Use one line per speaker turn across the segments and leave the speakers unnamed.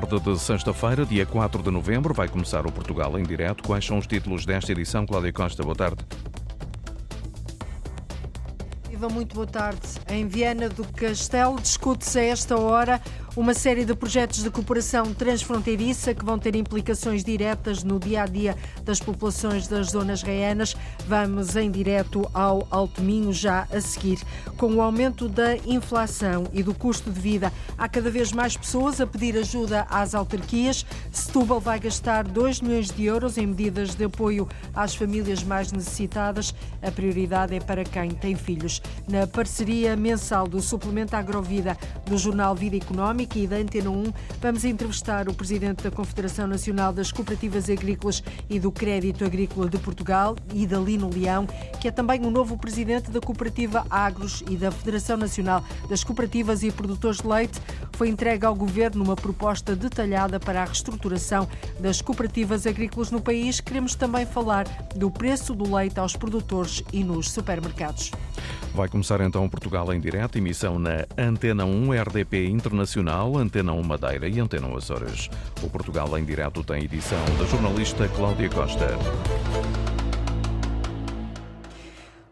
tarde de sexta-feira, dia 4 de novembro, vai começar o Portugal em direto. Quais são os títulos desta edição? Cláudia Costa, boa tarde.
Muito boa tarde. Em Viana do Castelo discute-se a esta hora uma série de projetos de cooperação transfronteiriça que vão ter implicações diretas no dia a dia das populações das zonas reanas. Vamos em direto ao Alto Minho já a seguir. Com o aumento da inflação e do custo de vida, há cada vez mais pessoas a pedir ajuda às autarquias. Setúbal vai gastar 2 milhões de euros em medidas de apoio às famílias mais necessitadas. A prioridade é para quem tem filhos. Na parceria mensal do Suplemento Agrovida do Jornal Vida Económica, e da Antena 1, vamos entrevistar o presidente da Confederação Nacional das Cooperativas Agrícolas e do Crédito Agrícola de Portugal, Idalino Leão, que é também o novo presidente da Cooperativa Agros e da Federação Nacional das Cooperativas e Produtores de Leite. Foi entregue ao governo uma proposta detalhada para a reestruturação das cooperativas agrícolas no país. Queremos também falar do preço do leite aos produtores e nos supermercados.
Vai começar então Portugal em direto, emissão na Antena 1 RDP Internacional, Antena 1 Madeira e Antena 1 Açores. O Portugal em direto tem edição da jornalista Cláudia Costa.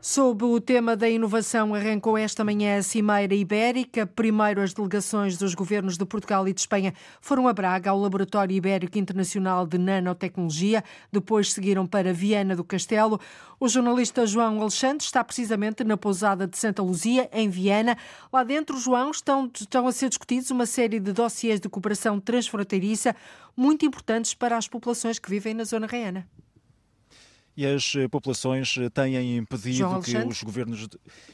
Sob o tema da inovação, arrancou esta manhã a Cimeira Ibérica. Primeiro, as delegações dos governos de Portugal e de Espanha foram a Braga, ao Laboratório Ibérico Internacional de Nanotecnologia. Depois seguiram para Viana do Castelo. O jornalista João Alexandre está precisamente na pousada de Santa Luzia, em Viana. Lá dentro, João, estão, estão a ser discutidos uma série de dossiês de cooperação transfronteiriça muito importantes para as populações que vivem na zona reana
e as eh, populações eh, têm impedido que os governos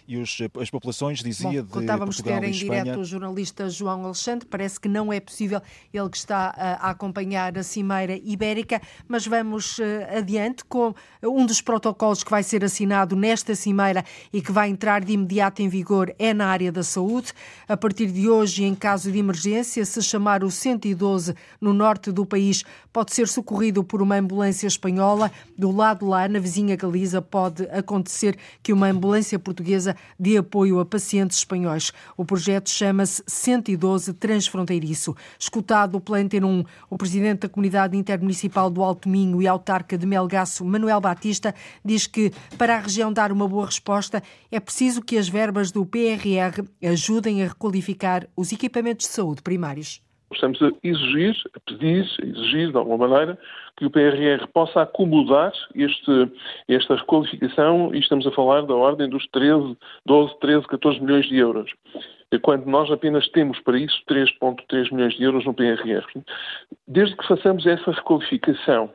e os, eh, as populações, dizia, Bom, de Portugal
em
e Espanha...
direto o jornalista João Alexandre, parece que não é possível, ele que está a acompanhar a Cimeira Ibérica, mas vamos adiante com um dos protocolos que vai ser assinado nesta Cimeira e que vai entrar de imediato em vigor é na área da saúde. A partir de hoje, em caso de emergência, se chamar o 112 no norte do país, pode ser socorrido por uma ambulância espanhola. Do lado lá, na vizinha Galiza, pode acontecer que uma ambulância portuguesa dê apoio a pacientes espanhóis. O projeto chama-se 112 Transfronteiriço. Escutado pela Antena 1, o presidente da Comunidade Intermunicipal do Alto Minho e autarca de Melgaço, Manuel Batista, diz que para a região dar uma boa resposta é preciso que as verbas do PRR ajudem a requalificar os equipamentos de saúde primários.
Estamos a exigir, a pedir, a exigir de alguma maneira, que o PRR possa acomodar este, esta requalificação e estamos a falar da ordem dos 13, 12, 13, 14 milhões de euros. Quando nós apenas temos para isso 3,3 milhões de euros no PRR. Desde que façamos essa requalificação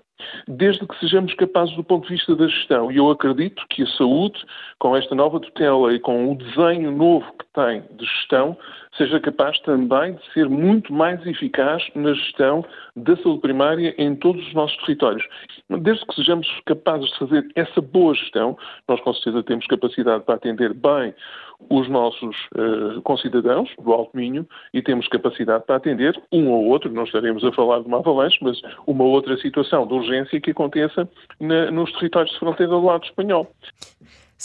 desde que sejamos capazes do ponto de vista da gestão. E eu acredito que a saúde, com esta nova tutela e com o desenho novo que tem de gestão, seja capaz também de ser muito mais eficaz na gestão da saúde primária em todos os nossos territórios. Desde que sejamos capazes de fazer essa boa gestão, nós com certeza temos capacidade para atender bem os nossos uh, concidadãos do Alto Minho e temos capacidade para atender um ou outro, não estaremos a falar de uma avalanche, mas uma outra situação de urgência que aconteça na, nos territórios de fronteira do lado espanhol.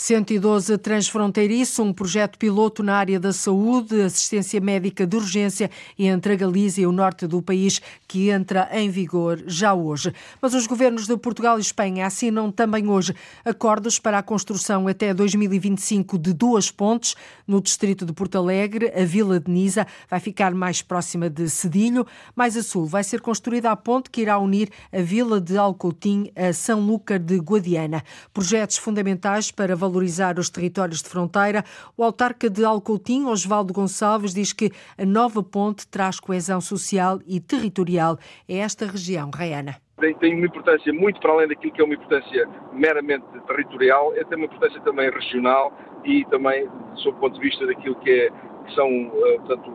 112 Transfronteiriço, um projeto piloto na área da saúde, assistência médica de urgência entre a Galiza e o norte do país, que entra em vigor já hoje. Mas os governos de Portugal e Espanha assinam também hoje acordos para a construção até 2025 de duas pontes no distrito de Porto Alegre. A Vila de Nisa vai ficar mais próxima de Cedilho. Mais a sul vai ser construída a ponte que irá unir a Vila de Alcoutim a São Lúcar de Guadiana. Projetos fundamentais para valorizar valorizar os territórios de fronteira. O autarca de Alcoutim, Osvaldo Gonçalves, diz que a nova ponte traz coesão social e territorial a esta região reiana
tem, uma importância muito para além daquilo que é uma importância meramente territorial, é tem uma importância também regional e também sob o ponto de vista daquilo que, é, que são uh, portanto,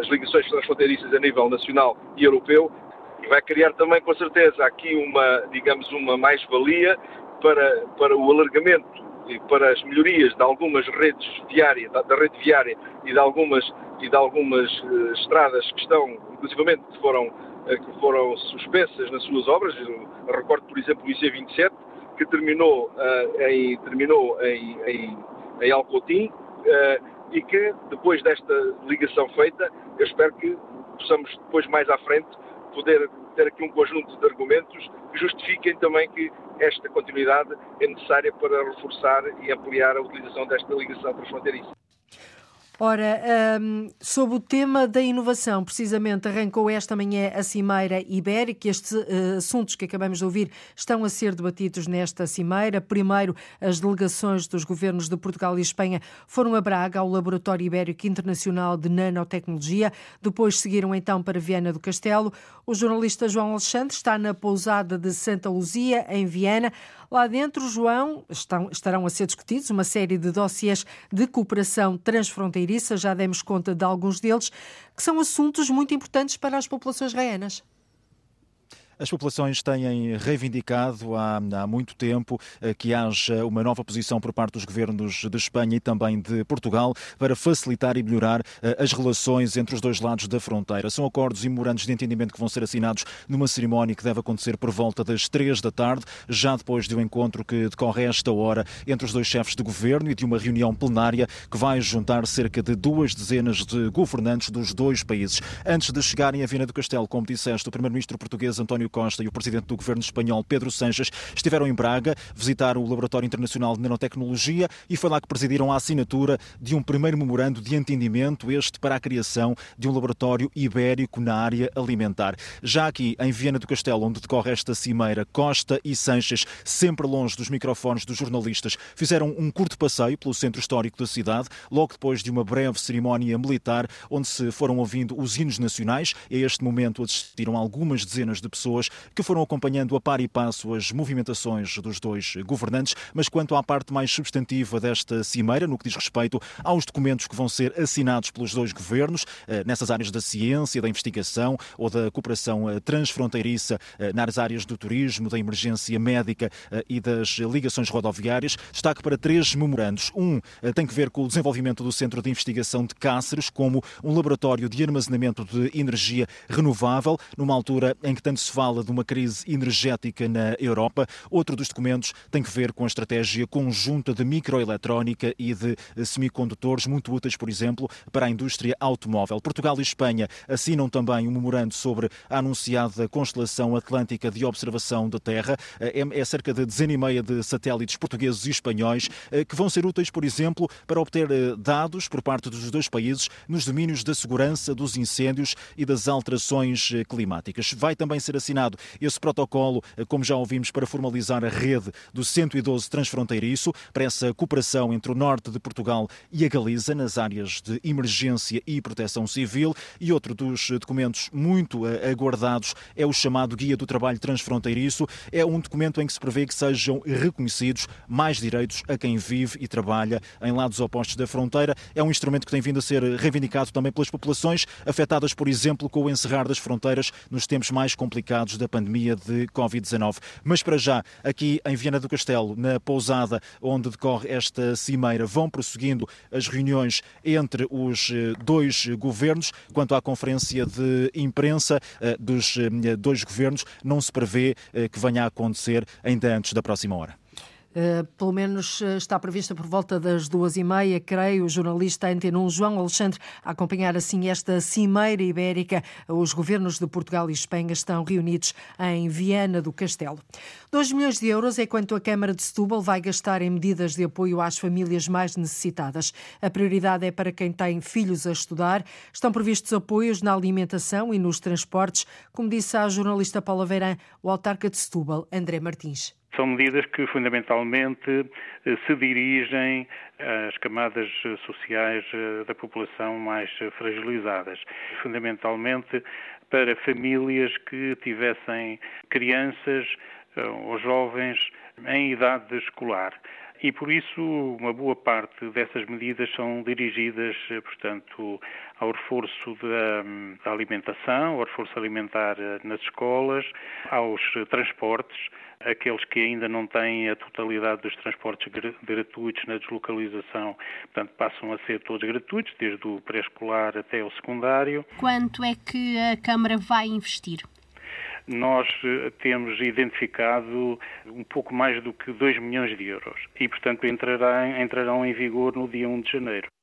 as ligações transfronteiriças a nível nacional e europeu e vai criar também com certeza aqui uma, digamos, uma mais-valia para, para o alargamento para as melhorias de algumas redes viárias, da, da rede viária e de algumas, e de algumas uh, estradas que estão, inclusivamente, que foram, uh, que foram suspensas nas suas obras. Eu recordo, por exemplo, o IC27, que terminou, uh, em, terminou em, em, em Alcotim e que, depois desta ligação feita, eu espero que possamos depois, mais à frente, poder ter aqui um conjunto de argumentos que justifiquem também que esta continuidade é necessária para reforçar e ampliar a utilização desta ligação transfronteiriça.
Ora, um, sobre o tema da inovação, precisamente arrancou esta manhã a Cimeira Ibérica. Estes uh, assuntos que acabamos de ouvir estão a ser debatidos nesta Cimeira. Primeiro, as delegações dos governos de Portugal e Espanha foram a Braga, ao Laboratório Ibérico Internacional de Nanotecnologia. Depois seguiram então para Viana do Castelo. O jornalista João Alexandre está na pousada de Santa Luzia, em Viana. Lá dentro, João, estão, estarão a ser discutidos uma série de dossiês de cooperação transfronteiriça, já demos conta de alguns deles, que são assuntos muito importantes para as populações raianas.
As populações têm reivindicado há, há, muito tempo eh, que haja uma nova posição por parte dos governos de Espanha e também de Portugal para facilitar e melhorar eh, as relações entre os dois lados da fronteira. São acordos e memorandos de entendimento que vão ser assinados numa cerimónia que deve acontecer por volta das três da tarde, já depois de um encontro que decorre esta hora entre os dois chefes de governo e de uma reunião plenária que vai juntar cerca de duas dezenas de governantes dos dois países. Antes de chegarem a Viana do Castelo, como disseste, o primeiro-ministro português António António Costa e o presidente do governo espanhol, Pedro Sanches, estiveram em Braga, visitaram o Laboratório Internacional de Nanotecnologia e foi lá que presidiram a assinatura de um primeiro memorando de entendimento, este para a criação de um laboratório ibérico na área alimentar. Já aqui em Viana do Castelo, onde decorre esta cimeira, Costa e Sanches, sempre longe dos microfones dos jornalistas, fizeram um curto passeio pelo centro histórico da cidade, logo depois de uma breve cerimónia militar, onde se foram ouvindo os hinos nacionais. A este momento assistiram algumas dezenas de pessoas pessoas que foram acompanhando a par e passo as movimentações dos dois governantes, mas quanto à parte mais substantiva desta cimeira, no que diz respeito aos documentos que vão ser assinados pelos dois governos, eh, nessas áreas da ciência, da investigação ou da cooperação eh, transfronteiriça, eh, nas áreas do turismo, da emergência médica e das ligações rodoviárias, destaque para três memorandos. Um tem que ver com o desenvolvimento do Centro de Investigação de Cáceres como um laboratório de armazenamento de energia renovável, numa altura em que tanto se fala fala de uma crise energética na Europa. Outro dos documentos tem que ver com a estratégia conjunta de microeletrónica e de semicondutores, muito úteis, por exemplo, para a indústria automóvel. Portugal e Espanha assinam também um memorando sobre a anunciada constelação atlântica de observação da Terra. É, é cerca de dezena e meia de satélites portugueses e espanhóis eh, que vão ser úteis, por exemplo, para obter eh, dados por parte dos dois países nos domínios da segurança, dos incêndios e das alterações eh, climáticas. Vai também ser assinado assinado esse protocolo, eh, como já ouvimos, para formalizar a rede do 112 transfronteiriço, para essa cooperação entre o norte de Portugal e a Galiza, nas áreas de emergência e proteção civil. E outro dos documentos muito eh, aguardados é o chamado Guia do Trabalho Transfronteiriço. É um documento em que se prevê que sejam reconhecidos mais direitos a quem vive e trabalha em lados opostos da fronteira. É um instrumento que tem vindo a ser reivindicado também pelas populações afetadas, por exemplo, com o encerrar das fronteiras nos tempos mais complicados da pandemia de Covid-19. Mas para já, aqui em Viana do Castelo, na pousada onde decorre esta cimeira, vão prosseguindo as reuniões entre os eh, dois governos. Quanto à conferência de imprensa eh, dos eh, dois governos, não se prevê que venha a acontecer ainda antes da próxima hora.
Uh, pelo menos uh, está prevista por volta das duas e meia, creio, o jornalista Antena 1 João Alexandre, a acompanhar assim esta cimeira ibérica. Os governos de Portugal e Espanha estão reunidos em Viana do Castelo. 2 milhões de euros é quanto a Câmara de Setúbal vai gastar em medidas de apoio às famílias mais necessitadas. A prioridade é para quem tem filhos a estudar. Estão previstos apoios na alimentação e nos transportes, como disse a jornalista Paula Verã, o autarca de Setúbal, André Martins.
São medidas que fundamentalmente eh, se dirigem às camadas eh, sociais eh, da população mais fragilizadas, fundamentalmente para famílias que tivessem crianças ou jovens em idade escolar e por isso uma boa parte dessas medidas são dirigidas, portanto, ao reforço da, da alimentação, ao reforço alimentar nas escolas, aos transportes, aqueles que ainda não têm a totalidade dos transportes gratuitos na deslocalização, portanto, passam a ser todos gratuitos, desde o pré-escolar até o secundário.
Quanto é que a Câmara vai investir?
Nós eh, temos identificado um pouco mais do que 2 milhões de euros e, portanto, entrarão, entrarão em vigor no dia 1 de janeiro.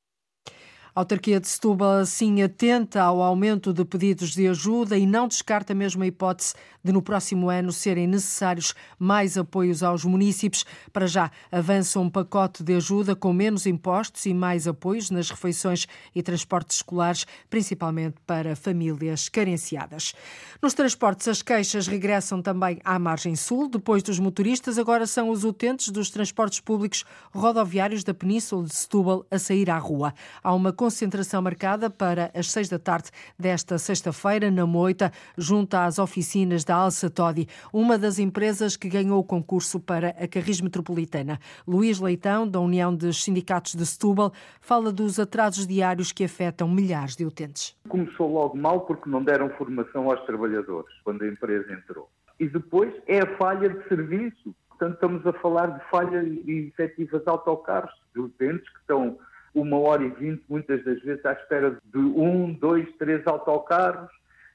A autarquia de Setúbal, assim, atenta ao aumento de pedidos de ajuda e não descarta mesmo a hipótese de, no próximo ano, serem necessários mais apoios aos municípios. Para já, avança um pacote de ajuda com menos impostos e mais apoios nas refeições e transportes escolares, principalmente para famílias carenciadas. Nos transportes, as queixas regressam também à margem sul. Depois dos motoristas, agora são os utentes dos transportes públicos rodoviários da Península de Setúbal a sair à rua. Há uma concentração marcada para as seis da tarde desta sexta-feira, na Moita, junto às oficinas da Alça Todi, uma das empresas que ganhou o concurso para a Carris Metropolitana. Luís Leitão, da União dos Sindicatos de Setúbal, fala dos atrasos diários que afetam milhares de utentes.
Começou logo mal porque não deram formação aos trabalhadores quando a empresa entrou. E depois é a falha de serviço. Portanto, estamos a falar de falha de efetivas autocarros, de utentes que estão uma hora e vinte, muitas das vezes, à espera de um, dois, três autocarros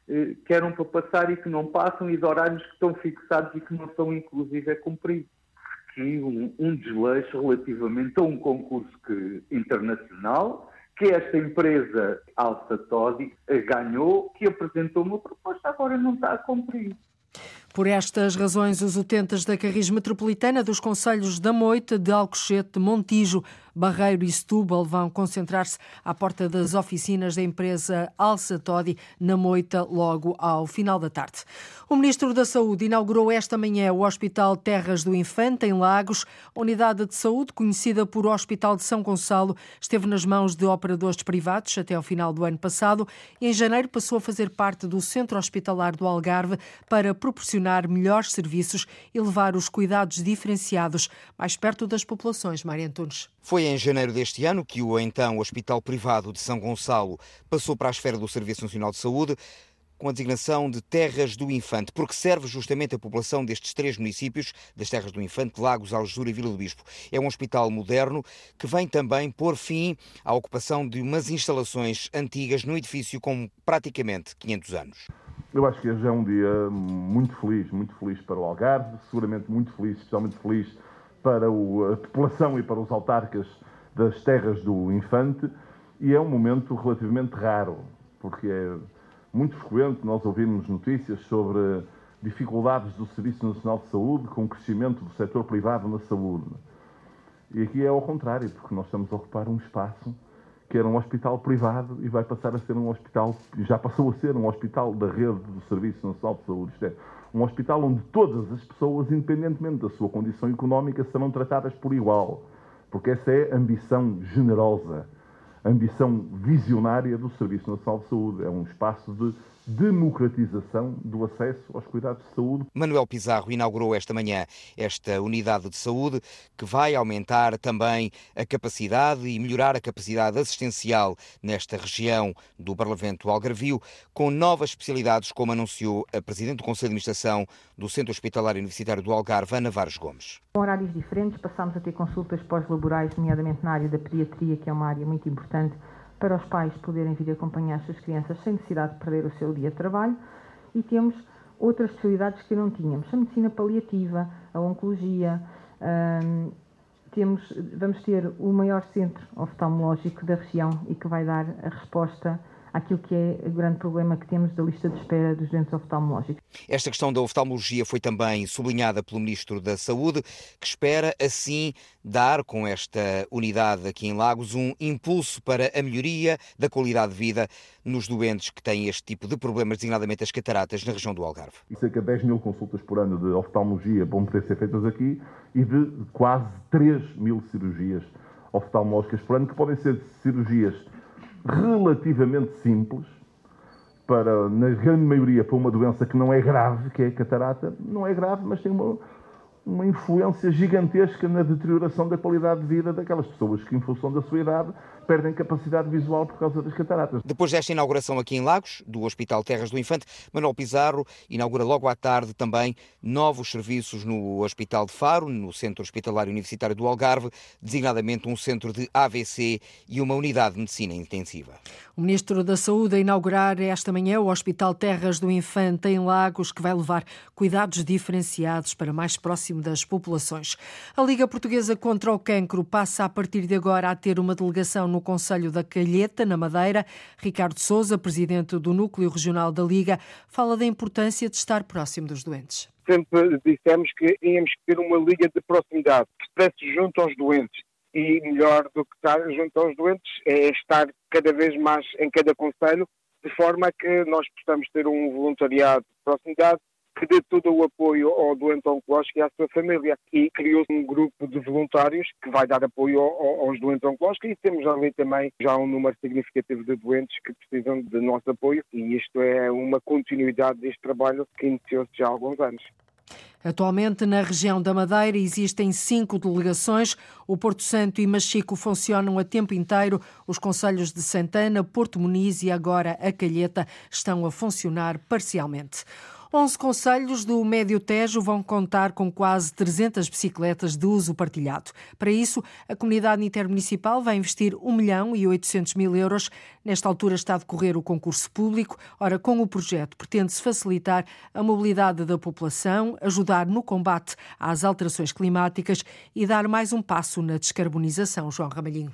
eh, que eram para passar e que não passam e de horários que estão fixados e que não são, inclusive, cumpridos. Aqui um, um desleixo relativamente a um concurso que, internacional que esta empresa Alça Todi ganhou, que apresentou uma proposta, agora não está a cumprir.
Por estas razões, os utentes da Carris Metropolitana dos Conselhos da Moita, de Alcochete, Montijo, Barreiro e Setúbal vão concentrar-se à porta das oficinas da empresa Alça Todi, na Moita, logo ao final da tarde. O Ministro da Saúde inaugurou esta manhã o Hospital Terras do Infante, em Lagos. A unidade de saúde, conhecida por Hospital de São Gonçalo, esteve nas mãos de operadores privados até ao final do ano passado e em janeiro passou a fazer parte do Centro Hospitalar do Algarve para proporcionar melhores serviços e levar os cuidados diferenciados mais perto das populações. Maria Antunes.
Foi em janeiro deste ano que o então Hospital Privado de São Gonçalo passou para a esfera do Serviço Nacional de Saúde com a designação de Terras do Infante, porque serve justamente a população destes três municípios, das Terras do Infante, Lagos, Algesura e Vila do Bispo. É um hospital moderno que vem também pôr fim à ocupação de umas instalações antigas no edifício com praticamente 500 anos.
Eu acho que hoje é um dia muito feliz, muito feliz para o Algarve, seguramente muito feliz, especialmente feliz para a população e para os autarcas das terras do infante e é um momento relativamente raro, porque é muito frequente nós ouvimos notícias sobre dificuldades do Serviço Nacional de Saúde com o crescimento do setor privado na saúde. E aqui é ao contrário, porque nós estamos a ocupar um espaço que era um hospital privado e vai passar a ser um hospital, já passou a ser um hospital da rede do Serviço Nacional de Saúde. Isto é, um hospital onde todas as pessoas, independentemente da sua condição económica, serão tratadas por igual. Porque essa é a ambição generosa, a ambição visionária do Serviço Nacional de Saúde. É um espaço de democratização do acesso aos cuidados de saúde.
Manuel Pizarro inaugurou esta manhã esta unidade de saúde que vai aumentar também a capacidade e melhorar a capacidade assistencial nesta região do Parlamento Algarvio, com novas especialidades, como anunciou a Presidente do Conselho de Administração do Centro Hospitalar Universitário do Algarve, Ana Vares Gomes.
Com horários diferentes, passámos a ter consultas pós-laborais, nomeadamente na área da pediatria, que é uma área muito importante para os pais poderem vir acompanhar as suas crianças sem necessidade de perder o seu dia de trabalho e temos outras especialidades que não tínhamos, a medicina paliativa, a oncologia, hum, temos, vamos ter o maior centro oftalmológico da região e que vai dar a resposta àquilo que é o grande problema que temos da lista de espera dos doentes oftalmológicos.
Esta questão da oftalmologia foi também sublinhada pelo Ministro da Saúde, que espera assim dar com esta unidade aqui em Lagos um impulso para a melhoria da qualidade de vida nos doentes que têm este tipo de problemas, designadamente as cataratas, na região do Algarve.
Cerca de 10 mil consultas por ano de oftalmologia vão poder ser feitas aqui e de quase 3 mil cirurgias oftalmológicas por ano, que podem ser cirurgias relativamente simples, para, na grande maioria, para uma doença que não é grave, que é a catarata, não é grave, mas tem uma, uma influência gigantesca na deterioração da qualidade de vida daquelas pessoas que, em função da sua idade, perdem capacidade visual por causa das cataratas.
Depois desta inauguração aqui em Lagos, do Hospital Terras do Infante, Manuel Pizarro inaugura logo à tarde também novos serviços no Hospital de Faro, no Centro Hospitalar Universitário do Algarve, designadamente um centro de AVC e uma unidade de medicina intensiva.
O Ministro da Saúde a inaugurar esta manhã o Hospital Terras do Infante em Lagos, que vai levar cuidados diferenciados para mais próximo próximo das populações. A Liga Portuguesa contra o Cancro passa a partir de agora a ter uma delegação no Conselho da Calheta, na Madeira. Ricardo Souza, presidente do Núcleo Regional da Liga, fala da importância de estar próximo dos doentes.
Sempre dissemos que íamos ter uma liga de proximidade, que estivesse junto aos doentes. E melhor do que estar junto aos doentes é estar cada vez mais em cada conselho, de forma que nós possamos ter um voluntariado de proximidade que dê todo o apoio ao doente oncológico e à sua família. E criou-se um grupo de voluntários que vai dar apoio aos doentes oncológicos e temos ali também já um número significativo de doentes que precisam de nosso apoio e isto é uma continuidade deste trabalho que iniciou-se já há alguns anos.
Atualmente, na região da Madeira, existem cinco delegações. O Porto Santo e Machico funcionam a tempo inteiro. Os conselhos de Santana, Porto Muniz e agora a Calheta estão a funcionar parcialmente. 11 conselhos do Médio Tejo vão contar com quase 300 bicicletas de uso partilhado. Para isso, a comunidade intermunicipal vai investir 1 milhão e 800 mil euros. Nesta altura está a decorrer o concurso público. Ora, com o projeto pretende-se facilitar a mobilidade da população, ajudar no combate às alterações climáticas e dar mais um passo na descarbonização. João Ramalhinho.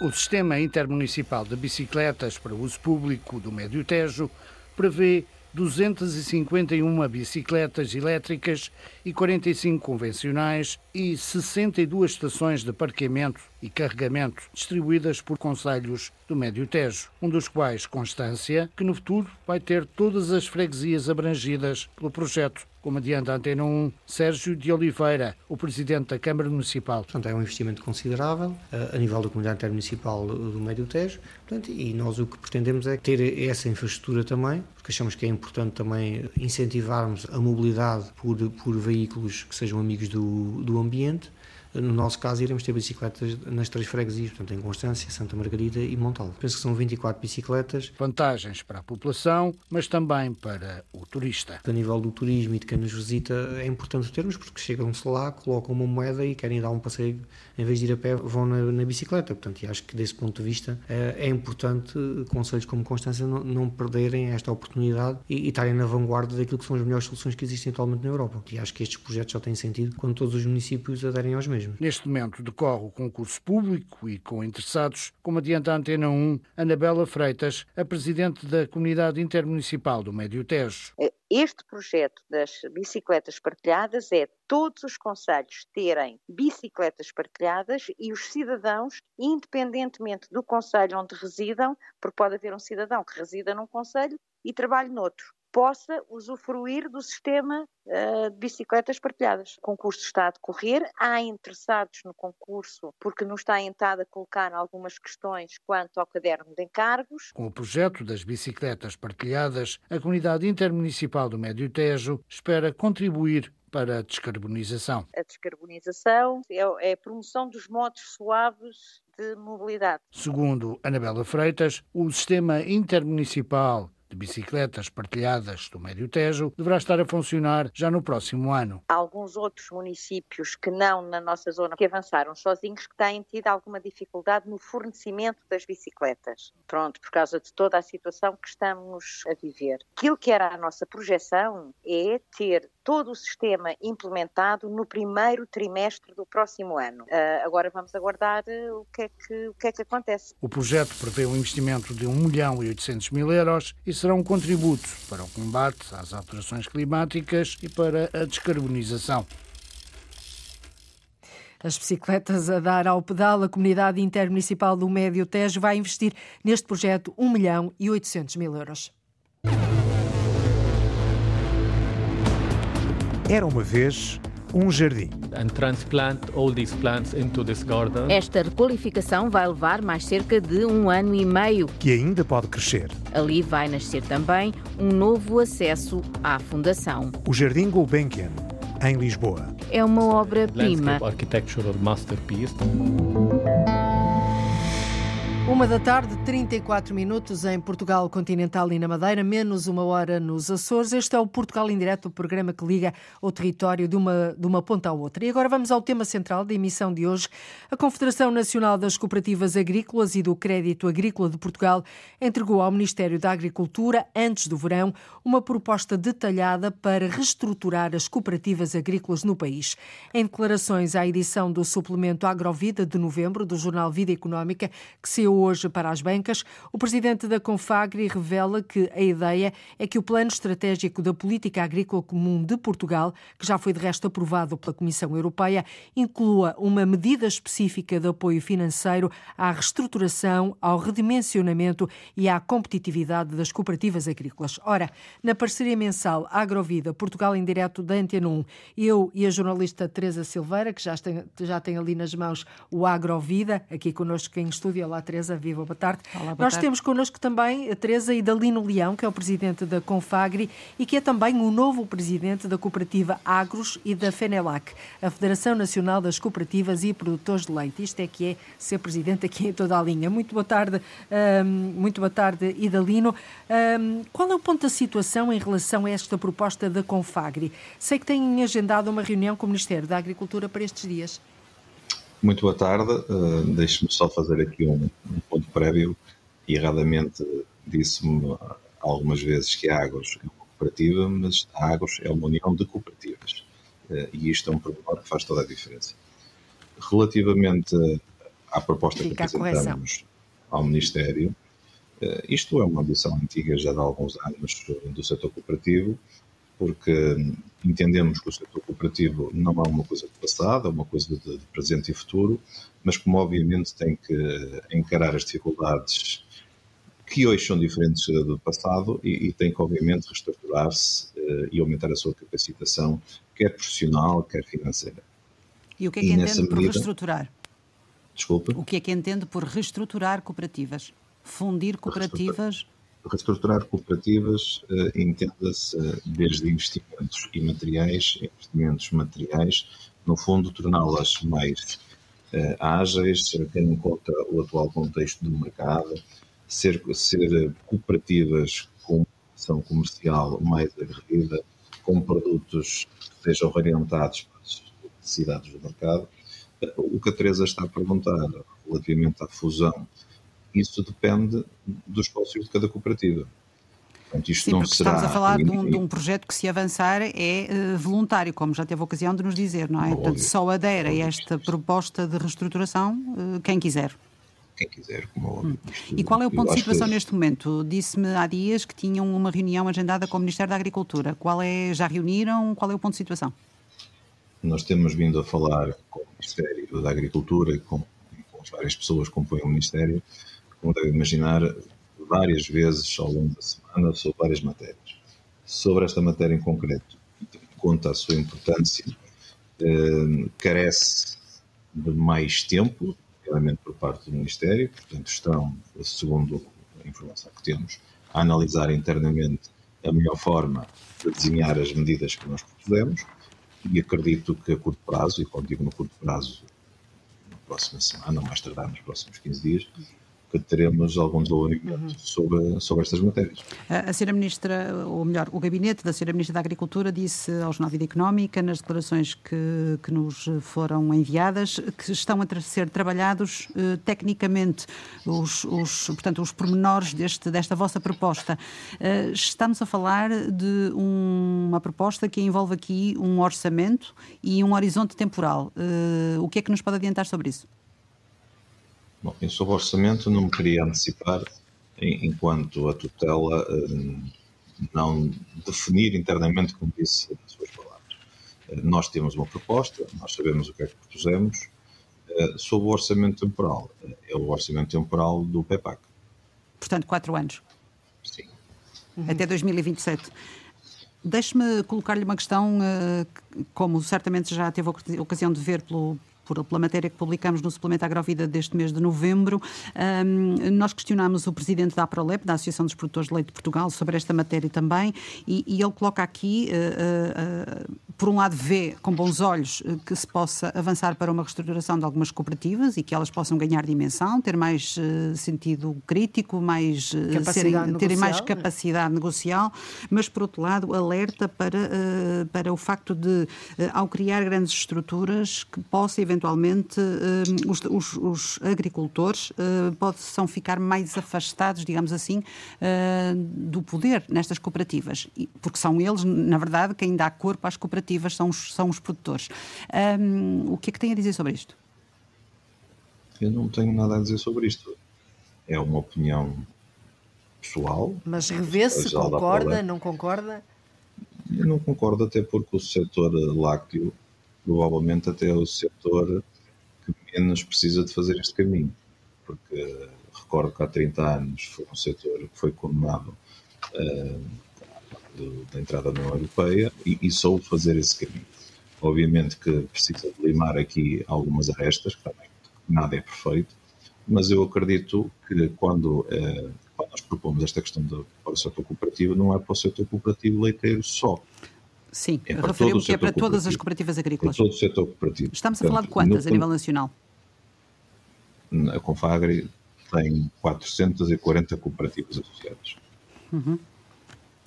O Sistema Intermunicipal de Bicicletas para Uso Público do Médio Tejo prevê 251 bicicletas elétricas e 45 convencionais e 62 estações de parqueamento e carregamento distribuídas por conselhos do Médio Tejo, um dos quais Constância, que no futuro vai ter todas as freguesias abrangidas pelo projeto, como adianta a Antena 1, Sérgio de Oliveira, o presidente da Câmara Municipal.
Portanto, é um investimento considerável eh, a nível da comunidade intermunicipal do Médio Tejo, portanto, e nós o que pretendemos é ter essa infraestrutura também, porque achamos que é importante também incentivarmos a mobilidade por, por veículos que sejam amigos do, do ambiente no nosso caso, iremos ter bicicletas nas três freguesias, portanto, em Constância, Santa Margarida e Montal. Penso que são 24 bicicletas.
Vantagens para a população, mas também para o turista.
A nível do turismo e de quem nos visita, é importante termos, porque chegam-se lá, colocam uma moeda e querem dar um passeio, em vez de ir a pé, vão na, na bicicleta. Portanto, e acho que desse ponto de vista é, é importante conselhos como Constância não, não perderem esta oportunidade e, e estarem na vanguarda daquilo que são as melhores soluções que existem atualmente na Europa. E acho que estes projetos só têm sentido quando todos os municípios aderem aos mesmos mesmo.
Neste momento decorre o concurso público e com interessados, como adianta a Antena 1, Anabela Freitas, a presidente da Comunidade Intermunicipal do Médio Tejo.
É, este projeto das bicicletas partilhadas é todos os conselhos terem bicicletas partilhadas e os cidadãos, independentemente do conselho onde residam, porque pode haver um cidadão que resida num conselho e trabalhe noutro, possa usufruir do sistema uh, de bicicletas partilhadas. O concurso está a decorrer, há interessados no concurso porque nos está tentado a colocar algumas questões quanto ao caderno de encargos.
Com o projeto das bicicletas partilhadas, a Comunidade Intermunicipal do Médio Tejo espera contribuir para a descarbonização.
A descarbonização é, é a promoção dos modos suaves de mobilidade.
Segundo Anabela Freitas, o sistema intermunicipal de bicicletas partilhadas do Médio Tejo deverá estar a funcionar já no próximo ano.
Alguns outros municípios que não na nossa zona que avançaram sozinhos que têm tido alguma dificuldade no fornecimento das bicicletas. Pronto, por causa de toda a situação que estamos a viver. Aquilo que era a nossa projeção é ter todo o sistema implementado no primeiro trimestre do próximo ano. Uh, agora vamos aguardar uh, o, que é que, o que é que acontece.
O projeto prevê um investimento de 1 milhão e 800 mil euros e será um contributo para o combate às alterações climáticas e para a descarbonização.
As bicicletas a dar ao pedal, a comunidade intermunicipal do Médio Tejo vai investir neste projeto 1 milhão e 800 mil euros.
Era uma vez um jardim.
Esta requalificação vai levar mais cerca de um ano e meio.
Que ainda pode crescer.
Ali vai nascer também um novo acesso à fundação.
O Jardim Gulbenkian, em Lisboa.
É uma obra-prima.
Uma da tarde, 34 minutos em Portugal continental e na Madeira, menos uma hora nos Açores. Este é o Portugal em Direto, o programa que liga o território de uma, de uma ponta à outra. E agora vamos ao tema central da emissão de hoje. A Confederação Nacional das Cooperativas Agrícolas e do Crédito Agrícola de Portugal entregou ao Ministério da Agricultura, antes do verão, uma proposta detalhada para reestruturar as cooperativas agrícolas no país. Em declarações à edição do suplemento Agrovida de novembro do jornal Vida Económica, que se hoje para as bancas, o presidente da Confagri revela que a ideia é que o plano estratégico da política agrícola comum de Portugal, que já foi de resto aprovado pela Comissão Europeia, inclua uma medida específica de apoio financeiro à reestruturação, ao redimensionamento e à competitividade das cooperativas agrícolas. Ora, na parceria mensal Agrovida Portugal em direto da Antena 1, eu e a jornalista Teresa Silveira, que já tem, já tem ali nas mãos o Agrovida, aqui connosco em estúdio. Olá, Teresa. Teresa, viva, boa tarde. Olá, boa Nós tarde. temos connosco também a Teresa Idalino Leão, que é o presidente da Confagri e que é também o novo presidente da cooperativa Agros e da FENELAC, a Federação Nacional das Cooperativas e Produtores de Leite. Isto é que é ser presidente aqui em toda a linha. Muito boa tarde, muito boa tarde, Idalino. Qual é o ponto da situação em relação a esta proposta da Confagri? Sei que têm agendado uma reunião com o Ministério da Agricultura para estes dias.
Muito boa tarde. Uh, Deixe-me só fazer aqui um, um, ponto prévio. Erradamente disse-me algumas vezes que a Agos é uma cooperativa, mas a Agos é uma união de cooperativas. Uh, e isto é um problema que faz toda a diferença. Relativamente à proposta Fica que apresentamos ao Ministério, isto é uma ambição antiga já de alguns anos do setor cooperativo porque entendemos que o setor cooperativo não é uma coisa de passado, é uma coisa de, de presente e futuro, mas como obviamente tem que encarar as dificuldades que hoje são diferentes do passado e, e tem que obviamente reestruturar-se uh, e aumentar a sua capacitação, quer profissional, quer financeira.
E o que é que e entende por reestruturar?
Desculpe?
O que é que entende por reestruturar cooperativas? Fundir cooperativas
reestruturar cooperativas uh, entenda-se uh, desde investimentos imateriais, investimentos materiais, no fundo torná-las mais uh, ágeis, tendo em conta o atual contexto do mercado, ser, ser cooperativas com ação comercial mais aguerrida, com produtos que sejam orientados para as necessidades do mercado. O que a Teresa está a perguntar relativamente à fusão isso depende dos sócios de cada cooperativa.
Portanto, isto Sim, não será... estamos a falar de um, de um, projeto que, se avançar, é uh, voluntário, como já teve a ocasião de nos dizer, não é? Óbvio. Portanto, só adere a esta proposta de reestruturação uh, quem quiser.
Quem quiser, como óbvio.
Hum. E qual é o ponto de situação que... neste momento? Disse-me há dias que tinham uma reunião agendada com o Ministério da Agricultura. Qual é, já reuniram? Qual é o ponto de situação?
Nós temos vindo a falar com o Ministério da Agricultura e com, com as várias pessoas que compõem o Ministério como deve imaginar, várias vezes ao longo da semana sobre várias matérias. Sobre esta matéria em concreto, conta a sua importância, eh, carece de mais tempo, realmente por parte do Ministério, portanto estão, segundo a informação que temos, a analisar internamente a melhor forma de desenhar as medidas que nós propusemos e acredito que a curto prazo, e quando digo no curto prazo, na próxima semana, ou mais tardar nos próximos 15 dias, teremos algum desenvolvimento uhum. sobre, sobre estas matérias.
A, a Sra. Ministra, ou melhor, o gabinete da Sra. Ministra da Agricultura disse ao Jornal Vida Económica, nas declarações que, que nos foram enviadas, que estão a ser trabalhados eh, tecnicamente os, os, portanto, os pormenores deste, desta vossa proposta. Eh, estamos a falar de um, uma proposta que envolve aqui um orçamento e um horizonte temporal. Eh, o que é que nos pode adiantar sobre isso?
Bom, eu sobre o orçamento não me queria antecipar enquanto a tutela eh, não definir internamente, como disse nas suas palavras. Eh, nós temos uma proposta, nós sabemos o que é que propusemos. Eh, sobre o orçamento temporal, é o orçamento temporal do PEPAC.
Portanto, quatro anos.
Sim.
Uhum. Até 2027. Deixe-me colocar-lhe uma questão, como certamente já teve a ocasião de ver pelo, por, pela matéria que publicamos no suplemento Agrovida deste mês de novembro. Um, nós questionámos o presidente da APROLEP, da Associação dos Produtores de Leite de Portugal, sobre esta matéria também, e, e ele coloca aqui, uh, uh, por um lado, vê com bons olhos que se possa avançar para uma reestruturação de algumas cooperativas e que elas possam ganhar dimensão, ter mais sentido crítico, mais, serem, terem mais né? capacidade negocial, mas, por outro lado, alerta para, para o facto de, ao criar grandes estruturas, que possa eventualmente os, os, os agricultores possam ficar mais afastados, digamos assim, do poder nestas cooperativas, porque são eles, na verdade, quem dá corpo às cooperativas são os, são os produtores. o que é que tem a dizer sobre isto?
Eu não tenho nada a dizer sobre isto. É uma opinião pessoal.
Mas revê-se, concorda, não concorda?
Eu não concordo, até porque o setor lácteo provavelmente até o setor que menos precisa de fazer este caminho. Porque recordo que há 30 anos foi um setor que foi condenado uh, da entrada na União Europeia e, e soube fazer esse caminho. Obviamente que precisa de limar aqui algumas arestas, que também nada é perfeito, mas eu acredito que quando, uh, quando nós propomos esta questão do, para o setor cooperativo, não é para o setor cooperativo leiteiro só.
Sim, é para, que é para todas as cooperativas agrícolas.
É todo o setor cooperativo.
Estamos a Portanto, falar de quantas no, a nível nacional?
A Confagri tem 440 cooperativas associadas.
Uhum.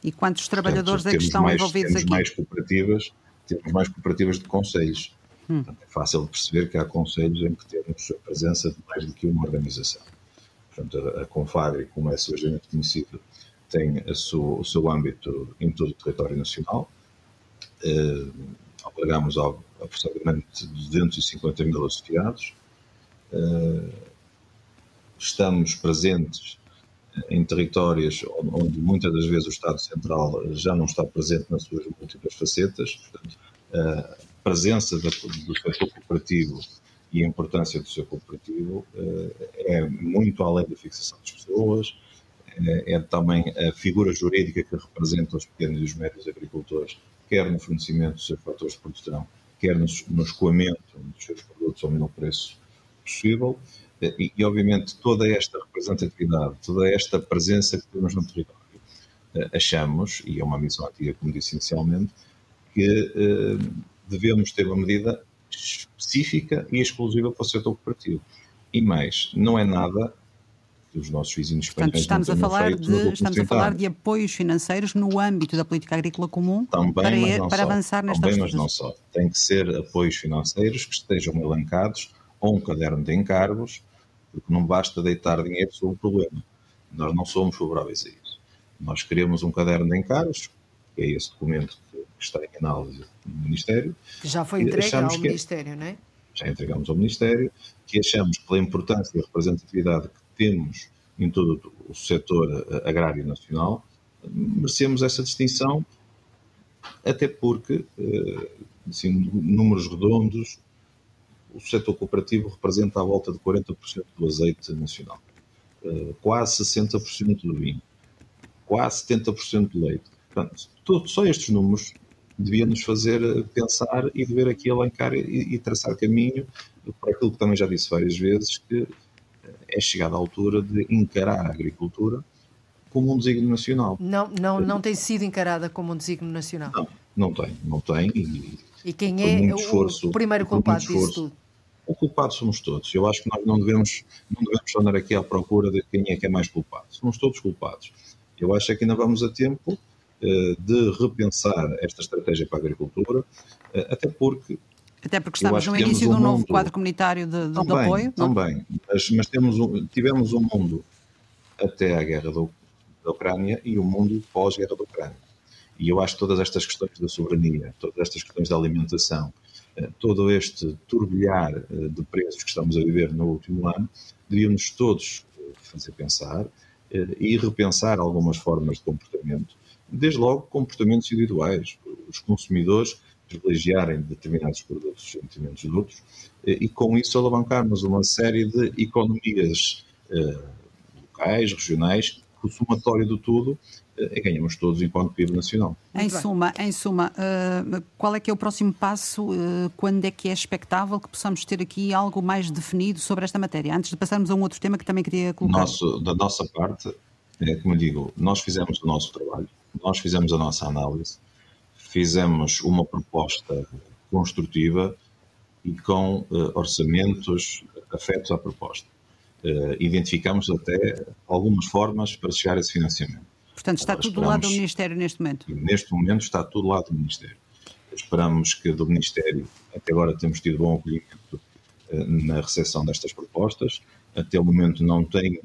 E quantos trabalhadores Portanto, é que estão
mais,
envolvidos
temos
aqui?
Mais cooperativas, temos mais cooperativas de conselhos. Hum. Portanto, é fácil de perceber que há conselhos em que temos a presença de mais do que uma organização. Portanto, a, a Confagri, como é suavemente conhecido, tem o seu âmbito em todo o território nacional. Uh, albergamos aproximadamente 250 mil associados. Uh, estamos presentes em territórios onde muitas das vezes o Estado Central já não está presente nas suas múltiplas facetas. Portanto, a presença do setor cooperativo e a importância do seu cooperativo eh, é muito além da fixação das pessoas, é também a figura jurídica que representa os pequenos e os médios agricultores, quer no fornecimento dos seus fatores de produção, quer no, no escoamento dos seus produtos ao menor preço possível. E, e, obviamente, toda esta representatividade, toda esta presença que temos no território, eh, achamos, e é uma missão ativa, como disse inicialmente, que eh, devemos ter uma medida específica e exclusiva para o setor cooperativo. E mais, não é nada que os nossos vizinhos
espanhóis Portanto, estamos, a falar, de, estamos a falar de apoios financeiros no âmbito da política agrícola comum
também,
para, para avançar nesta
Também, mas não só. Tem que ser apoios financeiros que estejam elencados ou um caderno de encargos, porque não basta deitar dinheiro sobre o problema. Nós não somos favoráveis a isso. Nós queremos um caderno de encargos, que é esse documento que está em análise no Ministério.
Que já foi entregue ao que, é- Ministério, não é?
Já entregamos ao Ministério, que achamos que pela importância e representatividade que temos em todo o setor eh, agrário nacional, merecemos essa distinção, até porque, eh, assim, números redondos, o setor cooperativo representa à volta de 40% do azeite nacional, eh, quase 60% do vinho, quase 70% do leite. Portanto, só estes números deviam nos fazer pensar e dever aqui alencar e, e traçar caminho para aquilo que também já disse várias vezes, que é chegada a altura de encarar a agricultura como um desígnio nacional.
Não, não, não tem sido encarada como um desígnio nacional?
Não, não tem, não tem. E,
e quem é o, esforço, o, primeiro culpado disso tudo?
O culpado somos todos. Eu acho que nós não devemos, não devemos andar aqui à procura de quem é que é mais culpado. Somos todos culpados. Eu acho que ainda vamos a tempo uh, de repensar esta estratégia para a agricultura, uh, até porque
até porque estamos no início de um, novo quadro comunitário de, de, também, de apoio.
Não? Também, mas, mas temos tivemos um mundo até a guerra do, da Ucrânia e um mundo pós-guerra da Ucrânia. E eu acho que todas estas questões da soberania, todas estas questões da alimentação, eh, todo este turbilhar eh, de preços que estamos a viver no último ano, devíamos todos eh, fazer pensar e repensar algumas formas de comportamento, desde logo comportamentos individuais. Os consumidores privilegiarem determinados produtos em detrimento de outros, eh, e com isso alavancarmos uma série de economias eh, locais, regionais, que o somatório de tudo e ganhamos todos enquanto PIB nacional.
Em suma, em suma uh, qual é que é o próximo passo? Uh, quando é que é expectável que possamos ter aqui algo mais definido sobre esta matéria? Antes de passarmos a um outro tema que também queria colocar.
Nosso, da nossa parte, é, como eu digo, nós fizemos o nosso trabalho, nós fizemos a nossa análise, fizemos uma proposta construtiva e com uh, orçamentos afetos à proposta. identificamos até algumas formas para chegar a esse financiamento
Portanto, está tudo do lado do Ministério neste momento?
Neste momento está tudo do lado do Ministério. Esperamos que do Ministério, até agora temos tido bom acolhimento eh, na recepção destas propostas. Até o momento não tenho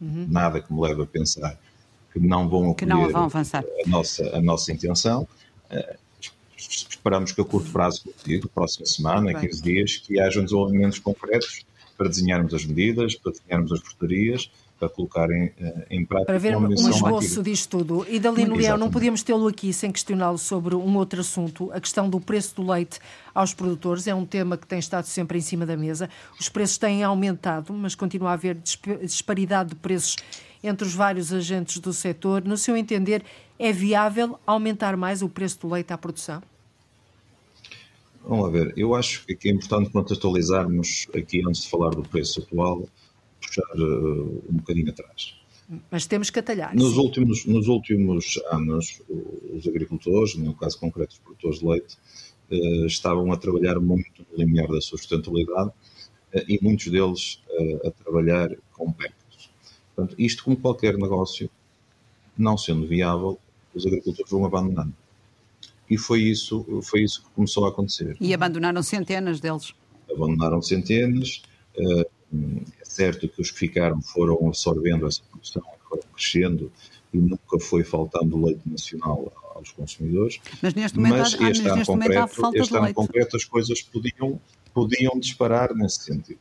uhum. nada que me leve a pensar que não vão
que não vão.
A nossa, a nossa intenção. Esperamos que a curto prazo, digo, próxima semana, Bem. 15 dias, que hajam desenvolvimentos concretos para desenharmos as medidas, para desenharmos as portarias para colocar em, eh, em prática.
Para ver um esboço disto tudo. E Dalino Leão, não podíamos tê-lo aqui sem questioná-lo sobre um outro assunto, a questão do preço do leite aos produtores. É um tema que tem estado sempre em cima da mesa. Os preços têm aumentado, mas continua a haver disparidade de preços entre os vários agentes do setor. No seu entender, é viável aumentar mais o preço do leite à produção?
Vamos ver, eu acho que é importante contextualizarmos aqui, antes de falar do preço atual, puxar uh, um bocadinho atrás.
Mas temos que atalhar.
Nos últimos, nos últimos anos, os agricultores, no caso concreto os produtores de leite, uh, estavam a trabalhar muito no limiar da sustentabilidade uh, e muitos deles a trabalhar com percas. Portanto, isto, como qualquer negócio, não sendo viável, os agricultores vão abandonando. E foi isso, foi isso que começou a acontecer.
E abandonaram centenas deles.
Abandonaram centenas. É certo que os que ficaram foram absorvendo essa produção, foram crescendo e nunca foi faltando leite nacional aos consumidores.
Mas neste momento, mas
este,
ano
concreto,
há falta
este
de
ano
leite.
concreto as coisas podiam, podiam disparar nesse sentido.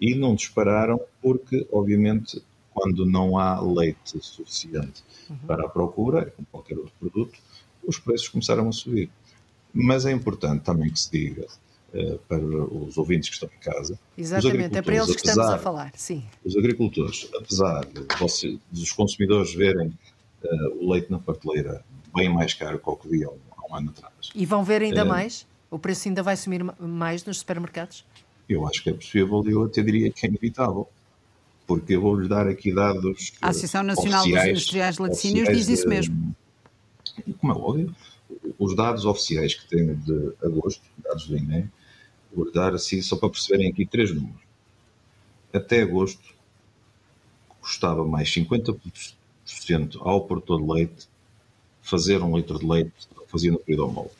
E não dispararam porque, obviamente, quando não há leite suficiente uhum. para a procura, como qualquer outro produto, os preços começaram a subir. Mas é importante também que se diga eh, para os ouvintes que estão em casa.
Exatamente, é para eles que estamos a falar, sim.
Os agricultores, apesar de você, dos consumidores verem uh, o leite na prateleira bem mais caro que o que viam há um ano atrás.
E vão ver ainda uh, mais? O preço ainda vai sumir mais nos supermercados?
Eu acho que é possível eu até diria que é inevitável. Porque eu vou-lhes dar aqui dados.
A Associação Nacional dos Industriais de Laticínios diz isso mesmo.
Como é óbvio, os dados oficiais que têm de agosto, dados do INE, vou dar assim só para perceberem aqui três números. Até agosto custava mais 50% ao produtor de leite fazer um litro de leite que fazia no período homólogo.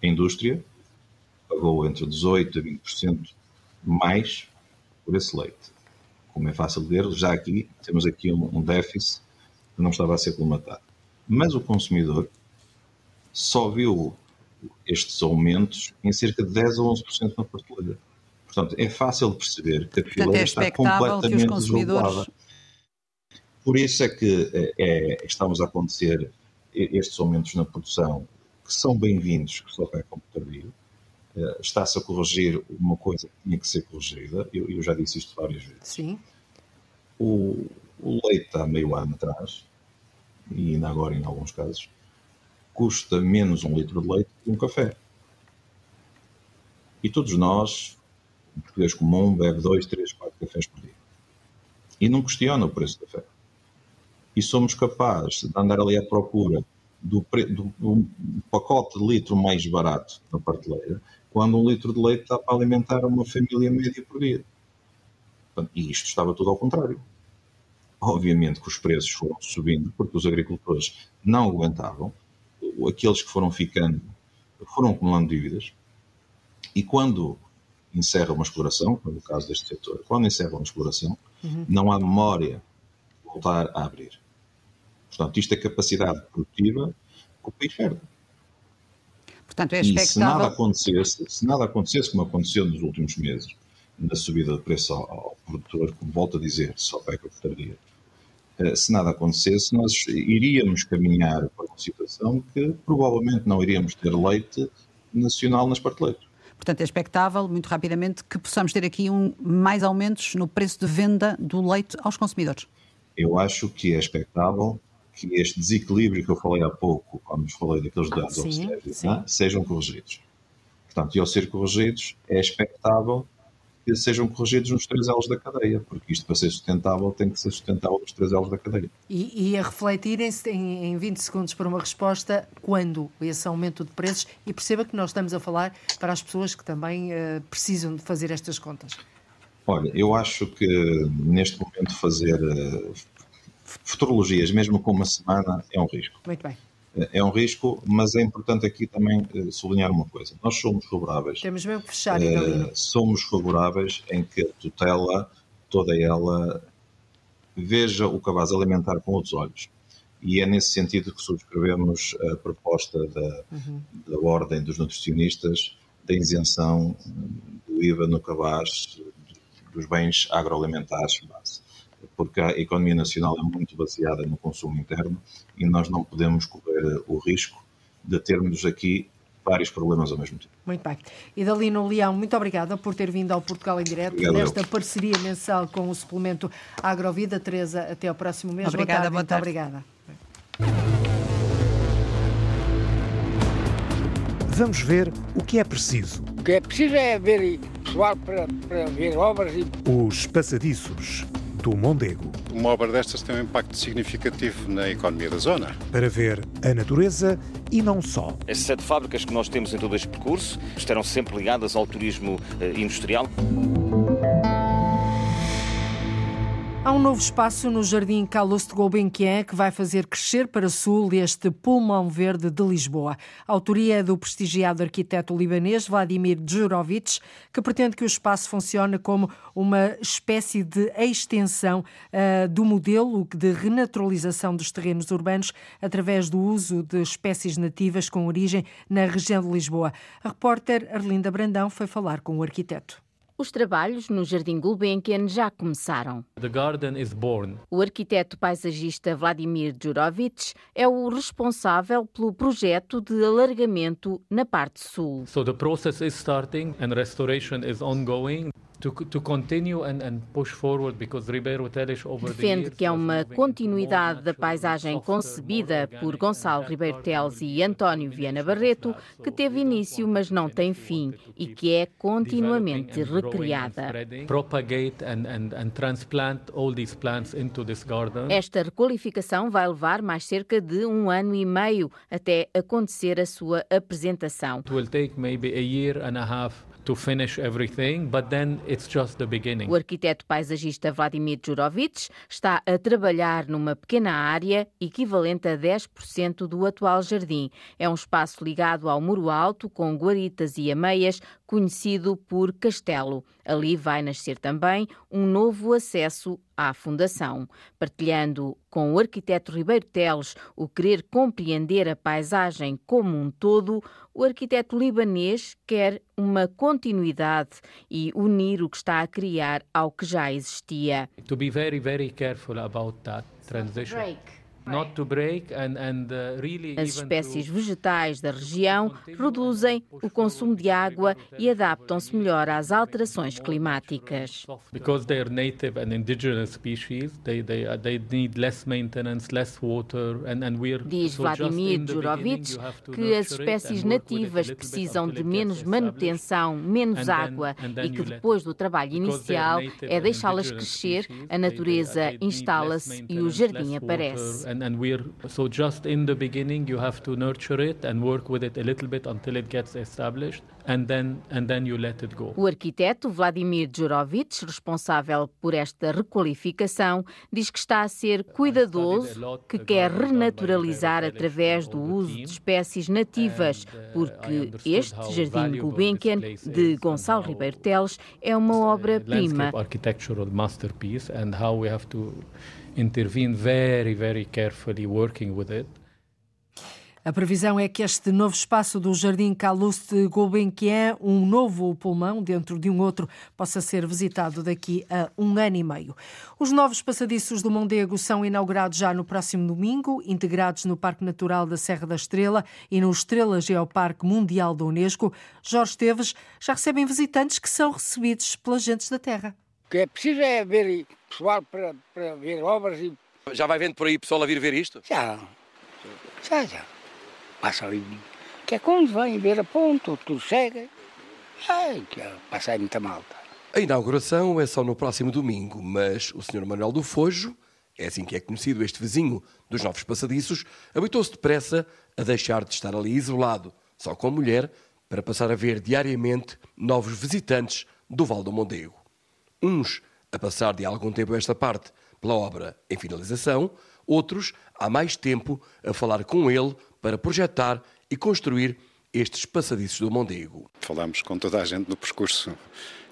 A indústria pagou entre 18% a 20% mais por esse leite. Como é fácil de ver, já aqui temos aqui um, um déficit que não estava a ser colmatado. Mas o consumidor só viu estes aumentos em cerca de 10 a 11% na prateleira. Portanto, é fácil de perceber que a fileira é está completamente consumidores... Por isso é que é, é, estamos a acontecer estes aumentos na produção, que são bem-vindos, que só pecam tardio. Uh, Está-se a corrigir uma coisa que tinha que ser corrigida, eu, eu já disse isto várias vezes.
Sim.
O, o leite há meio ano atrás, e ainda agora em alguns casos, custa menos um litro de leite que um café. E todos nós, um português comum, bebe dois, três, quatro cafés por dia. E não questiona o preço do café. E somos capazes de andar ali à procura do, do, do pacote de litro mais barato na prateleira, quando um litro de leite está para alimentar uma família média por dia. E isto estava tudo ao contrário. Obviamente que os preços foram subindo porque os agricultores não aguentavam aqueles que foram ficando foram acumulando dívidas e quando encerra uma exploração, no caso deste setor, quando encerra uma exploração, uhum. não há memória de voltar a abrir. Portanto, isto é capacidade produtiva que o país perde.
Portanto, é
expectável... E se nada acontecesse, se nada acontecesse como aconteceu nos últimos meses, na subida de preço ao, ao produtor, como volto a dizer, só peca por tardia, eh, se nada acontecesse, nós iríamos caminhar para uma situação que provavelmente não iríamos ter leite nacional nas prateleiras.
Portanto, é expectável, muito rapidamente, que possamos ter aqui um, mais aumentos no preço de venda do leite aos consumidores.
Eu acho que é expectável que este desequilíbrio que eu falei há pouco, quando falei daqueles dados obstétricos, é? sejam corrigidos. Portanto, e ao ser corrigidos, é expectável que sejam corrigidos nos três elos da cadeia, porque isto para ser sustentável tem que ser sustentável nos três elos da cadeia.
E, e a refletirem-se em, em 20 segundos para uma resposta, quando esse aumento de preços, e perceba que nós estamos a falar para as pessoas que também uh, precisam de fazer estas contas.
Olha, eu acho que neste momento fazer uh, futurologias, mesmo com uma semana, é um risco.
Muito bem
é um risco, mas é importante aqui também eh, sublinhar uma coisa. Nós somos favoráveis.
Temos mesmo que fechar,
uh, Somos favoráveis em que a tutela, toda ela, veja o cabaz alimentar com outros olhos. E é nesse sentido que subscrevemos a proposta da, uhum. da Ordem dos Nutricionistas da isenção do IVA no cabaz dos bens agroalimentares base porque a economia nacional é muito baseada no consumo interno e nós não podemos correr o risco de termos aqui vários problemas ao mesmo tempo.
Muito bem. E Dalino Leão, muito obrigada por ter vindo ao Portugal em Direto, Obrigado nesta eu. parceria mensal com o suplemento Agrovida. Teresa, até ao próximo mês.
Obrigada,
boa tarde.
Boa
tarde.
Muito obrigada.
Vamos ver o que é preciso.
O que é preciso é haver pessoal para, para ver obras e...
Os passadiços do Mondego.
Uma obra destas tem um impacto significativo na economia da zona.
Para ver a natureza e não só.
As sete fábricas que nós temos em todo este percurso estarão sempre ligadas ao turismo eh, industrial.
Há um novo espaço no Jardim Carlos de Gulbenkian que vai fazer crescer para sul este pulmão verde de Lisboa. A autoria é do prestigiado arquiteto libanês Vladimir Djurovic, que pretende que o espaço funcione como uma espécie de extensão uh, do modelo de renaturalização dos terrenos urbanos através do uso de espécies nativas com origem na região de Lisboa. A repórter Arlinda Brandão foi falar com o arquiteto.
Os trabalhos no Jardim Gulbenkian já começaram. O arquiteto paisagista Vladimir Djurovic é o responsável pelo projeto de alargamento na parte sul.
So the process is starting and restoration is ongoing.
Defende que é uma continuidade da paisagem concebida por Gonçalo Ribeiro Teles e António Viana Barreto, que teve início, mas não tem fim, e que é continuamente recriada. Esta requalificação vai levar mais cerca de um ano e meio até acontecer a sua apresentação.
It will take maybe a year and a half to finish everything, but then it's just the beginning.
O arquiteto paisagista Vladimir Jurovic está a trabalhar numa pequena área equivalente a 10% do atual jardim. É um espaço ligado ao muro alto com guaritas e ameias, conhecido por Castelo. Ali vai nascer também um novo acesso à Fundação. Partilhando com o arquiteto Ribeiro Teles o querer compreender a paisagem como um todo, o arquiteto libanês quer uma continuidade e unir o que está a criar ao que já existia.
To be very, very careful about that transition. Break.
Uh, As espécies vegetais da região reduzem o consumo de água e adaptam-se melhor às alterações climáticas.
Because they are native and indigenous species, they, they, uh, they need less maintenance, less water, and, and we're
Diz Vladimir Jurovic que as espécies nativas precisam de menos manutenção, menos água e que depois do trabalho inicial é deixá-las crescer, a natureza instala-se e o jardim aparece
and, and we're so just in the beginning you have to nurture it and work with it a little bit until it gets established and then and then you let it go.
O arquiteto Vladimir Djurovic, responsável por esta requalificação, diz que está a ser cuidadoso, que quer renaturalizar através do uso de espécies nativas, uh, porque este Jardim Gulbenkian de Gonçalo Ribeiro Teles é uma obra-prima.
Intervene very, very carefully working with it.
A previsão é que este novo espaço do Jardim Calouste Gulbenkian, um novo pulmão dentro de um outro, possa ser visitado daqui a um ano e meio. Os novos passadiços do Mondego são inaugurados já no próximo domingo, integrados no Parque Natural da Serra da Estrela e no Estrela Geoparque Mundial da Unesco. Jorge Esteves já recebem visitantes que são recebidos pelas gentes da terra.
O que é preciso é haver pessoal para, para ver obras e
Já vai vendo por aí pessoal a vir ver isto?
Já, já, já. Passa ali, que é quando vem ver a ponto, tudo chega. Ai, que passa aí muita malta.
A inauguração é só no próximo domingo, mas o Sr. Manuel do Fojo, é assim que é conhecido este vizinho dos novos passadiços, habituou-se depressa a deixar de estar ali isolado, só com a mulher, para passar a ver diariamente novos visitantes do Val do Mondego. Uns a passar de algum tempo esta parte pela obra em finalização, outros há mais tempo a falar com ele para projetar e construir estes passadiços do Mondego.
Falamos com toda a gente no percurso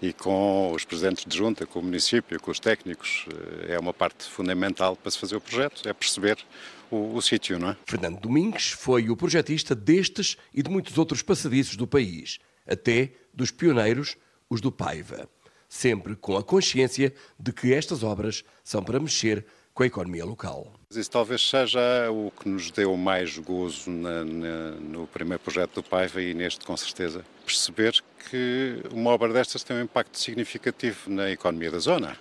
e com os presidentes de junta, com o município, com os técnicos. É uma parte fundamental para se fazer o projeto, é perceber o, o sítio, não é?
Fernando Domingues foi o projetista destes e de muitos outros passadiços do país, até dos pioneiros, os do Paiva. Sempre com a consciência de que estas obras são para mexer com a economia local.
Isso talvez seja o que nos deu mais gozo na, na, no primeiro projeto do Paiva e neste, com certeza. Perceber que uma obra destas tem um impacto significativo na economia da zona.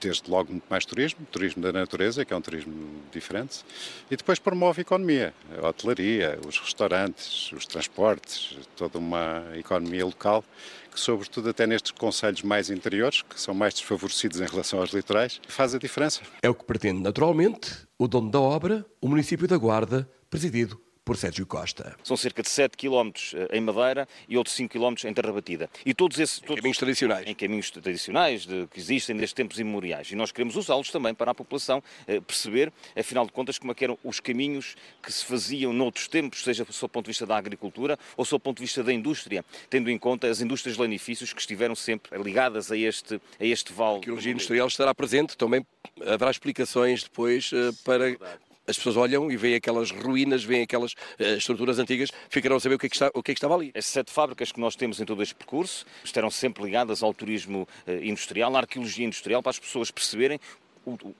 Desde logo muito mais turismo, turismo da natureza, que é um turismo diferente, e depois promove a economia, a hotelaria, os restaurantes, os transportes, toda uma economia local que, sobretudo até nestes conselhos mais interiores, que são mais desfavorecidos em relação aos litorais, faz a diferença.
É o que pretende naturalmente o dono da obra, o município da Guarda, presidido por Sérgio Costa.
São cerca de 7 km em Madeira e outros 5 km em Terra Batida. E todos esses...
Em todos, caminhos tradicionais.
Em caminhos tradicionais de, que existem desde tempos imemoriais. E nós queremos usá-los também para a população eh, perceber, afinal de contas, como é que eram os caminhos que se faziam noutros tempos, seja do ponto de vista da agricultura ou do ponto de vista da indústria, tendo em conta as indústrias de lanifícios que estiveram sempre ligadas a este, a este vale. A
arqueologia industrial estará presente, também haverá explicações depois uh, para as pessoas olham e veem aquelas ruínas, veem aquelas uh, estruturas antigas, ficarão a saber o que, é que está, o que, é que estava ali.
As sete fábricas que nós temos em todo este percurso estarão sempre ligadas ao turismo uh, industrial, à arqueologia industrial, para as pessoas perceberem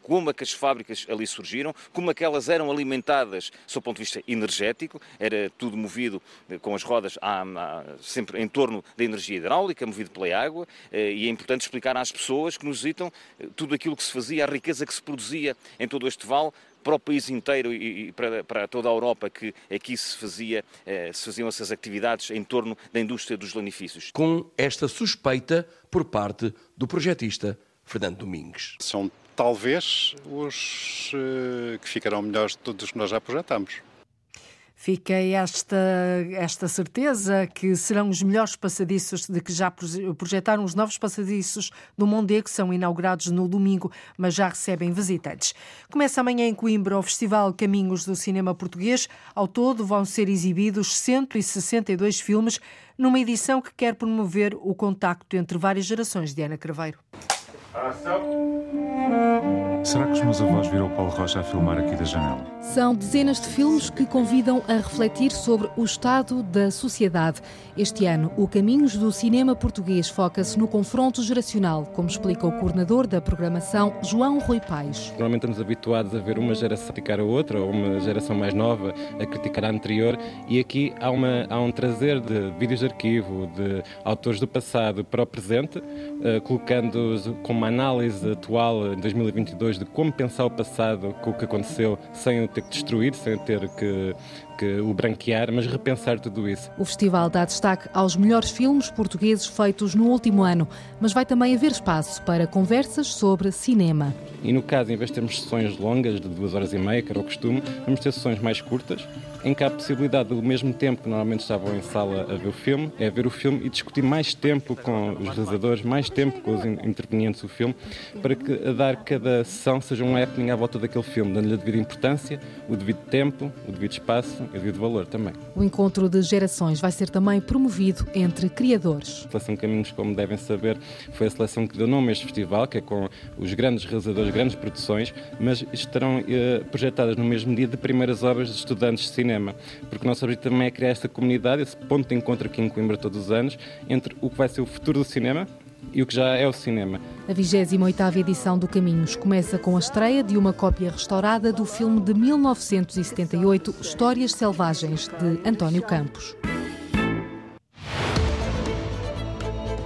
como é que as fábricas ali surgiram, como é que elas eram alimentadas do ponto de vista energético, era tudo movido eh, com as rodas sempre em torno da energia hidráulica, movido pela água, e é importante explicar às pessoas que nos visitam tudo aquilo que se fazia, a riqueza que se produzia em todo este vale, para o país inteiro e para, para toda a Europa que aqui se, fazia, eh, se faziam essas atividades em torno da indústria dos lanifícios.
Com esta suspeita por parte do projetista Fernando Domingues.
São talvez os uh, que ficarão melhores de todos os que nós já projetamos.
Fica esta, esta certeza que serão os melhores passadiços de que já projetaram os novos passadiços do Mondego, que são inaugurados no domingo, mas já recebem visitantes. Começa amanhã em Coimbra o Festival Caminhos do Cinema Português. Ao todo vão ser exibidos 162 filmes, numa edição que quer promover o contacto entre várias gerações de Ana Craveiro.
Será que os meus avós viram o Paulo Rocha a filmar aqui da janela?
São dezenas de filmes que convidam a refletir sobre o estado da sociedade. Este ano, o Caminhos do Cinema Português foca-se no confronto geracional, como explica o coordenador da programação, João Rui Paes.
Normalmente estamos habituados a ver uma geração criticar a outra, ou uma geração mais nova a criticar a anterior, e aqui há, uma, há um trazer de vídeos de arquivo, de autores do passado para o presente, uh, colocando-os com uma análise atual, em 2022, de como pensar o passado com o que aconteceu, sem o ter que destruir, sem ter que, que o branquear, mas repensar tudo isso.
O festival dá destaque aos melhores filmes portugueses feitos no último ano, mas vai também haver espaço para conversas sobre cinema.
E no caso, em vez de termos sessões longas de duas horas e meia, que era o costume, vamos ter sessões mais curtas, em que há a possibilidade, do mesmo tempo que normalmente estavam em sala a ver o filme, é ver o filme e discutir mais tempo com os realizadores, mais tempo com os intervenientes do filme, para que a dar cada sessão seja um happening à volta daquele filme, dando-lhe a devida importância, o devido tempo, o devido espaço e o devido valor também.
O encontro de gerações vai ser também promovido entre criadores.
A Seleção Caminhos, como devem saber, foi a seleção que deu nome a este festival, que é com os grandes realizadores, grandes produções, mas estarão eh, projetadas no mesmo dia de primeiras obras de estudantes de cinema cinema, porque o nosso objetivo também é criar esta comunidade, esse ponto de encontro aqui em Coimbra todos os anos, entre o que vai ser o futuro do cinema e o que já é o cinema.
A 28ª edição do Caminhos começa com a estreia de uma cópia restaurada do filme de 1978, Histórias Selvagens, de António Campos.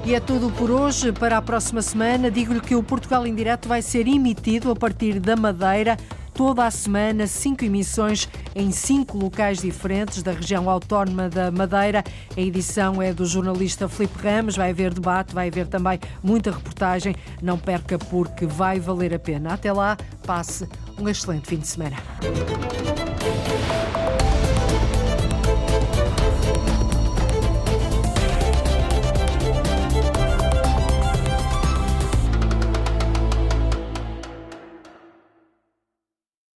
E é tudo por hoje. Para a próxima semana, digo-lhe que o Portugal em Direto vai ser emitido a partir da Madeira toda a semana, cinco emissões em cinco locais diferentes da região autónoma da Madeira. A edição é do jornalista Felipe Ramos. Vai haver debate, vai haver também muita reportagem. Não perca porque vai valer a pena. Até lá, passe um excelente fim de semana.